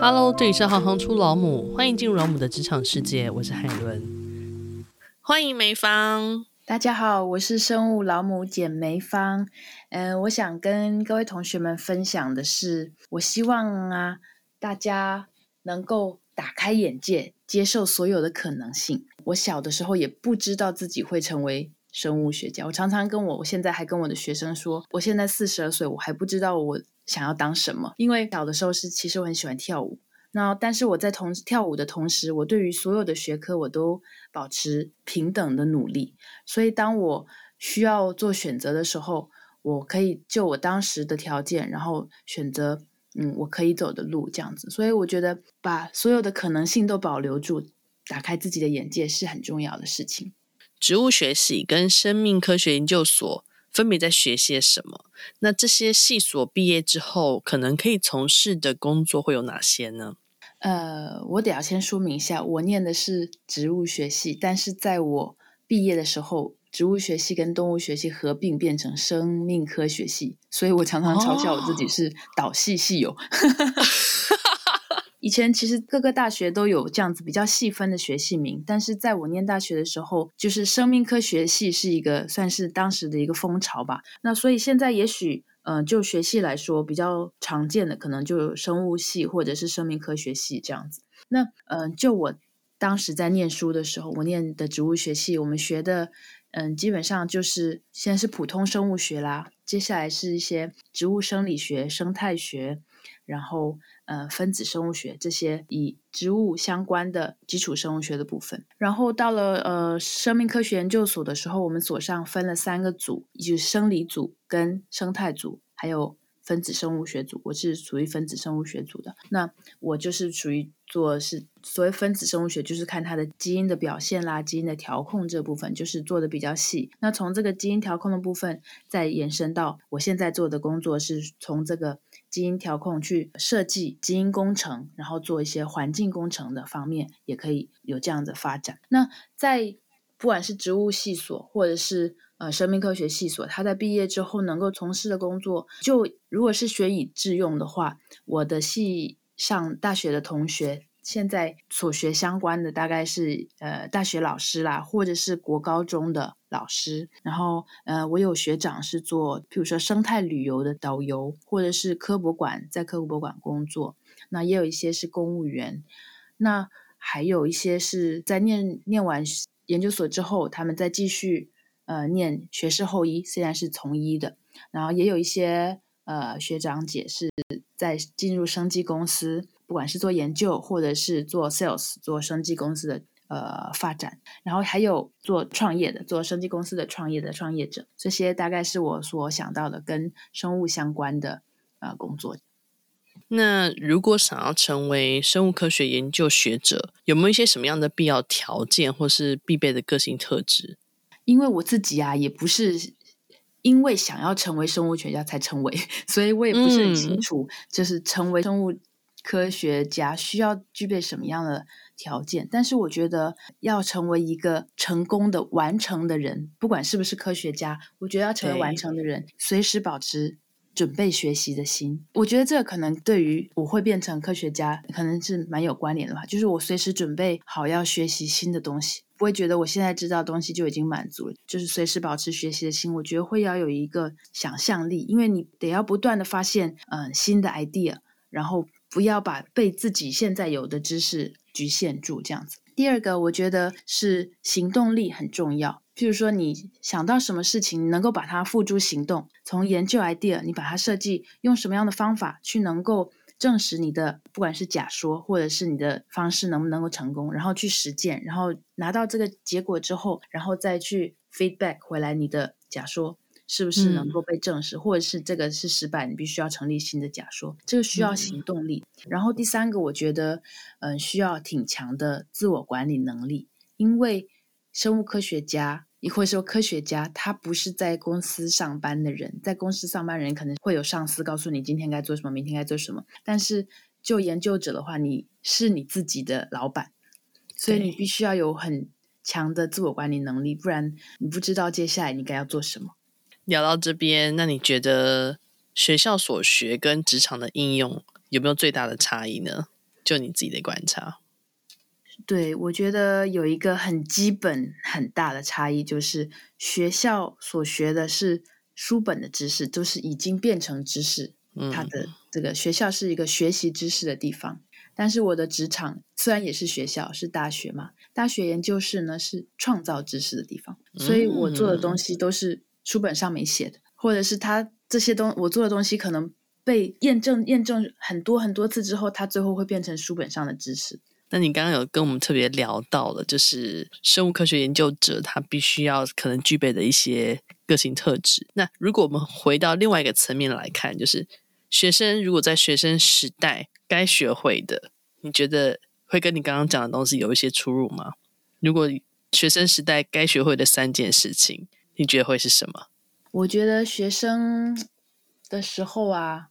Hello，这里是行行出老母，欢迎进入老母的职场世界，我是海伦，欢迎梅芳。大家好，我是生物老母简梅芳。嗯、我想跟各位同学们分享的是，我希望啊，大家能够打开眼界，接受所有的可能性。我小的时候也不知道自己会成为。生物学家，我常常跟我，我现在还跟我的学生说，我现在四十二岁，我还不知道我想要当什么。因为小的时候是，其实我很喜欢跳舞，那但是我在同跳舞的同时，我对于所有的学科我都保持平等的努力。所以当我需要做选择的时候，我可以就我当时的条件，然后选择嗯我可以走的路这样子。所以我觉得把所有的可能性都保留住，打开自己的眼界是很重要的事情。植物学系跟生命科学研究所分别在学些什么？那这些系所毕业之后，可能可以从事的工作会有哪些呢？呃，我得要先说明一下，我念的是植物学系，但是在我毕业的时候，植物学系跟动物学系合并变成生命科学系，所以我常常嘲笑我自己是导系系友。哦 以前其实各个大学都有这样子比较细分的学系名，但是在我念大学的时候，就是生命科学系是一个算是当时的一个风潮吧。那所以现在也许，嗯、就学系来说比较常见的，可能就有生物系或者是生命科学系这样子。那嗯、就我当时在念书的时候，我念的植物学系，我们学的嗯、基本上就是先是普通生物学啦，接下来是一些植物生理学、生态学。然后，呃，分子生物学这些以植物相关的基础生物学的部分。然后到了呃生命科学研究所的时候，我们所上分了三个组，就是生理组、跟生态组，还有分子生物学组。我是属于分子生物学组的。那我就是属于做是所谓分子生物学，就是看它的基因的表现啦、基因的调控这部分，就是做的比较细。那从这个基因调控的部分，再延伸到我现在做的工作，是从这个。基因调控去设计基因工程，然后做一些环境工程的方面，也可以有这样的发展。那在不管是植物系所或者是呃生命科学系所，他在毕业之后能够从事的工作，就如果是学以致用的话，我的系上大学的同学。现在所学相关的大概是呃大学老师啦，或者是国高中的老师。然后呃，我有学长是做，譬如说生态旅游的导游，或者是科博馆，在科博馆工作。那也有一些是公务员，那还有一些是在念念完研究所之后，他们再继续呃念学士后医，虽然是从医的。然后也有一些呃学长姐是在进入生技公司。不管是做研究，或者是做 sales，做生技公司的呃发展，然后还有做创业的，做生技公司的创业的创业者，这些大概是我所想到的跟生物相关的呃工作。那如果想要成为生物科学研究学者，有没有一些什么样的必要条件，或是必备的个性特质？因为我自己啊，也不是因为想要成为生物学家才成为，所以我也不是很清楚，嗯、就是成为生物。科学家需要具备什么样的条件？但是我觉得要成为一个成功的完成的人，不管是不是科学家，我觉得要成为完成的人，随时保持准备学习的心。我觉得这可能对于我会变成科学家，可能是蛮有关联的吧。就是我随时准备好要学习新的东西，不会觉得我现在知道的东西就已经满足了。就是随时保持学习的心，我觉得会要有一个想象力，因为你得要不断的发现嗯、呃、新的 idea，然后。不要把被自己现在有的知识局限住，这样子。第二个，我觉得是行动力很重要。譬如说，你想到什么事情，你能够把它付诸行动。从研究 idea，你把它设计，用什么样的方法去能够证实你的，不管是假说或者是你的方式能不能够成功，然后去实践，然后拿到这个结果之后，然后再去 feedback 回来你的假说。是不是能够被证实，嗯、或者是这个是失败？你必须要成立新的假说，这个需要行动力。嗯、然后第三个，我觉得，嗯、呃，需要挺强的自我管理能力，因为生物科学家，亦或者说科学家，他不是在公司上班的人，在公司上班人可能会有上司告诉你今天该做什么，明天该做什么。但是就研究者的话，你是你自己的老板，所以你必须要有很强的自我管理能力，不然你不知道接下来你该要做什么。聊到这边，那你觉得学校所学跟职场的应用有没有最大的差异呢？就你自己的观察。对，我觉得有一个很基本、很大的差异，就是学校所学的是书本的知识，就是已经变成知识。嗯，它的这个学校是一个学习知识的地方，但是我的职场虽然也是学校，是大学嘛，大学研究室呢是创造知识的地方，所以我做的东西都是书本上没写的，或者是他这些东我做的东西可能被验证验证很多很多次之后，它最后会变成书本上的知识。那你刚刚有跟我们特别聊到了，就是生物科学研究者他必须要可能具备的一些个性特质。那如果我们回到另外一个层面来看，就是学生如果在学生时代该学会的，你觉得会跟你刚刚讲的东西有一些出入吗？如果学生时代该学会的三件事情，你觉得会是什么？我觉得学生的时候啊。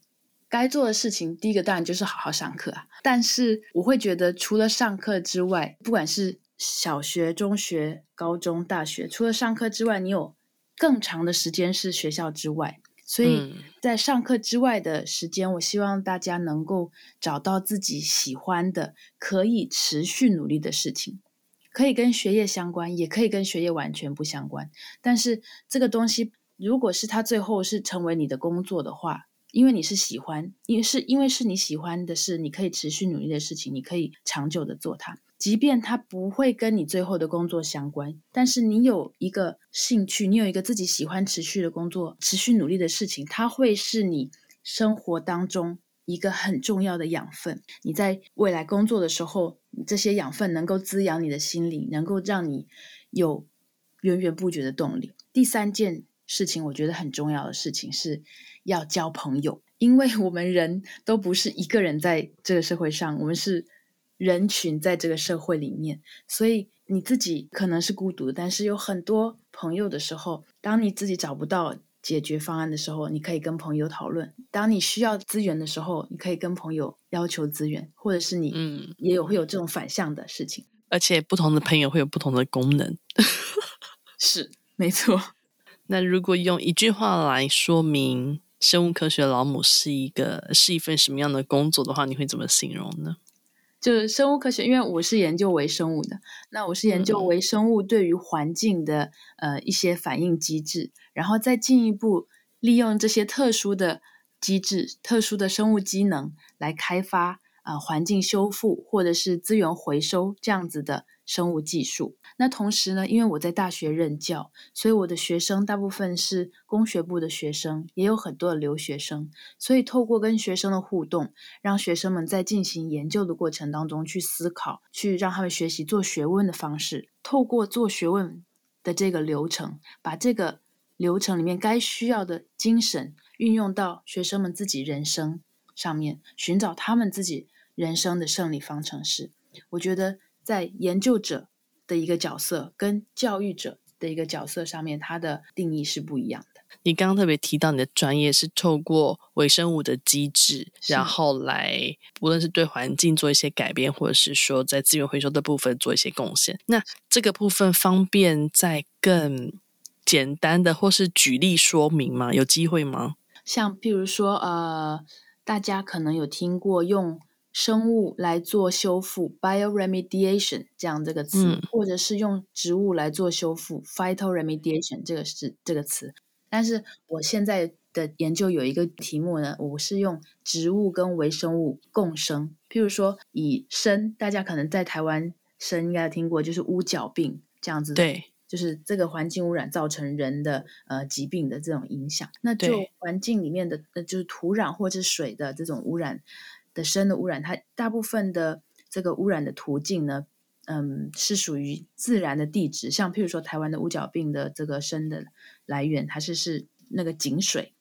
该做的事情，第一个当然就是好好上课啊。但是我会觉得，除了上课之外，不管是小学、中学、高中、大学，除了上课之外，你有更长的时间是学校之外。所以在上课之外的时间，我希望大家能够找到自己喜欢的、可以持续努力的事情，可以跟学业相关，也可以跟学业完全不相关。但是这个东西，如果是它最后是成为你的工作的话，因为你是喜欢，因为是因为是你喜欢的事，你可以持续努力的事情，你可以长久的做它，即便它不会跟你最后的工作相关，但是你有一个兴趣，你有一个自己喜欢持续的工作，持续努力的事情，它会是你生活当中一个很重要的养分。你在未来工作的时候，这些养分能够滋养你的心灵，能够让你有源源不绝的动力。第三件事情，我觉得很重要的事情是。要交朋友，因为我们人都不是一个人在这个社会上，我们是人群在这个社会里面，所以你自己可能是孤独的，但是有很多朋友的时候，当你自己找不到解决方案的时候，你可以跟朋友讨论；当你需要资源的时候，你可以跟朋友要求资源，或者是你嗯。也有会有这种反向的事情，而且不同的朋友会有不同的功能，是没错。那如果用一句话来说明，生物科学老母是一个是一份什么样的工作的话，你会怎么形容呢？就是生物科学，因为我是研究微生物的，那我是研究微生物对于环境的、嗯、呃一些反应机制，然后再进一步利用这些特殊的机制、特殊的生物机能来开发啊、环境修复或者是资源回收这样子的生物技术。那同时呢，因为我在大学任教，所以我的学生大部分是工学部的学生，也有很多的留学生。所以透过跟学生的互动，让学生们在进行研究的过程当中去思考，去让他们学习做学问的方式。透过做学问的这个流程，把这个流程里面该需要的精神运用到学生们自己人生上面，寻找他们自己人生的胜利方程式。我觉得在研究者。的一个角色跟教育者的一个角色上面，它的定义是不一样的。你刚刚特别提到你的专业是透过微生物的机制，然后来无论是对环境做一些改变，或者是说在资源回收的部分做一些贡献。那这个部分方便在更简单的或是举例说明吗？有机会吗？像譬如说，呃，大家可能有听过用。生物来做修复，bioremediation 这样这个词，嗯、或者是用植物来做修复，phytoremediation 这个是这个词。但是我现在的研究有一个题目呢，我是用植物跟微生物共生。譬如说，以生，大家可能在台湾生应该听过，就是乌角病这样子。对，就是这个环境污染造成人的呃疾病的这种影响。那就环境里面的，呃，就是土壤或者是水的这种污染。的砷的污染，它大部分的这个污染的途径呢，嗯，是属于自然的地质，像譬如说台湾的乌角病的这个砷的来源，它是是那个井水，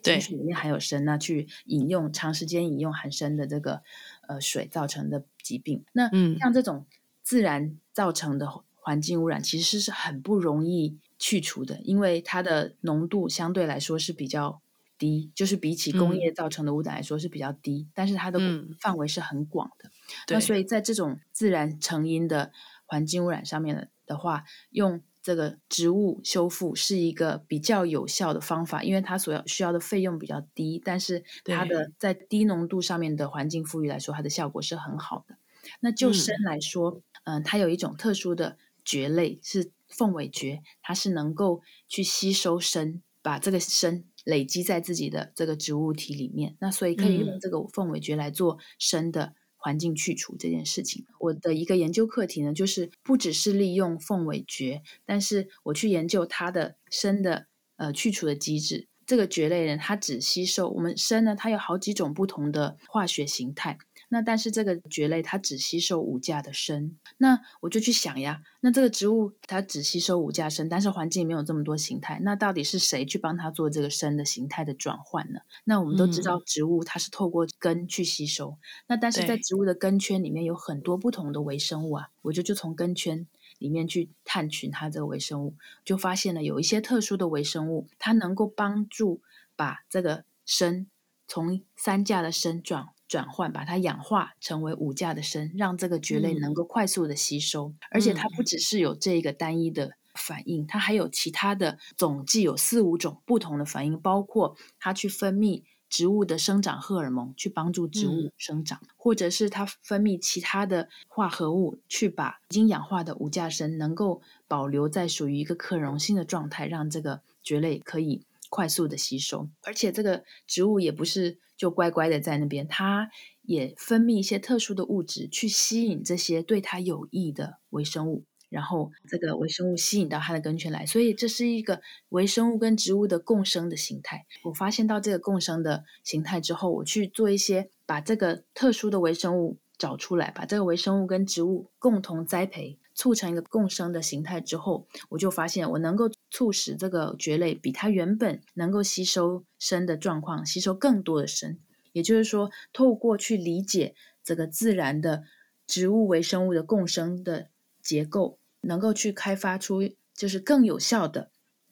井水里面含有砷，那去饮用长时间饮用含砷的这个呃水造成的疾病。那像这种自然造成的环境污染，其实是很不容易去除的，因为它的浓度相对来说是比较。低，就是比起工业造成的污染来说是比较低，嗯、但是它的范围是很广的。嗯、那所以在这种自然成因的环境污染上面的话，用这个植物修复是一个比较有效的方法，因为它所要需要的费用比较低，但是它的在低浓度上面的环境富裕来说，它的效果是很好的。那就砷来说，嗯、呃，它有一种特殊的蕨类是凤尾蕨，它是能够去吸收砷，把这个砷累积在自己的这个植物体里面，那所以可以用这个凤尾蕨来做砷的。环境去除这件事情，我的一个研究课题呢，就是不只是利用凤尾蕨，但是我去研究它的砷的呃去除的机制。这个蕨类呢，它只吸收我们砷呢，它有好几种不同的化学形态。那但是这个蕨类它只吸收五价的砷，那我就去想呀，那这个植物它只吸收五价砷，但是环境没有这么多形态，那到底是谁去帮它做这个砷的形态的转换呢？那我们都知道植物它是透过根去吸收，嗯、那但是在植物的根圈里面有很多不同的微生物啊，我就就从根圈里面去探寻它这个微生物，就发现了有一些特殊的微生物，它能够帮助把这个砷从三价的砷转。转换，把它氧化成为五价的砷，让这个蕨类能够快速的吸收。嗯、而且它不只是有这个单一的反应，它还有其他的，总计有四五种不同的反应，包括它去分泌植物的生长荷尔蒙，去帮助植物生长，嗯、或者是它分泌其他的化合物，去把已经氧化的五价砷能够保留在属于一个可溶性的状态，让这个蕨类可以快速的吸收。而且这个植物也不是。就乖乖的在那边，它也分泌一些特殊的物质去吸引这些对它有益的微生物，然后这个微生物吸引到它的根圈来，所以这是一个微生物跟植物的共生的形态。我发现到这个共生的形态之后，我去做一些把这个特殊的微生物找出来，把这个微生物跟植物共同栽培。促成一个共生的形态之后，我就发现我能够促使这个蕨类比它原本能够吸收砷的状况吸收更多的砷。也就是说，透过去理解这个自然的植物微生物的共生的结构，能够去开发出就是更有效的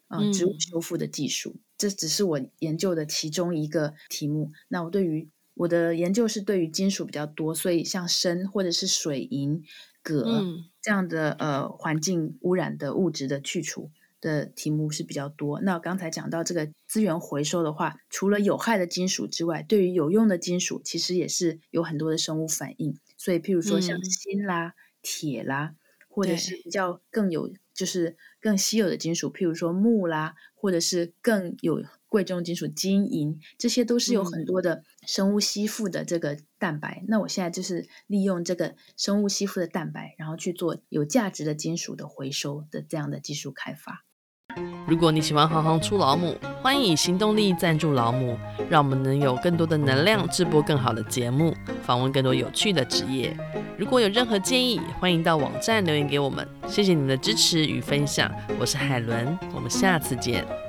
啊、呃、植物修复的技术。嗯、这只是我研究的其中一个题目。那我对于我的研究是对于金属比较多，所以像砷或者是水银。鎘这样的呃环境污染的物质的去除的题目是比较多。那刚才讲到这个资源回收的话，除了有害的金属之外，对于有用的金属，其实也是有很多的生物反应。所以，譬如说像锌啦、铁啦，或者是比较更有就是更稀有的金属，譬如说木啦，或者是更有。贵重金属金银，这些都是有很多的生物吸附的这个蛋白。那我现在就是利用这个生物吸附的蛋白，然后去做有价值的金属的回收的这样的技术开发。如果你喜欢行行出老母，欢迎以行动力赞助老母，让我们能有更多的能量制播更好的节目，访问更多有趣的职业。如果有任何建议，欢迎到网站留言给我们。谢谢你们的支持与分享，我是海伦，我们下次见。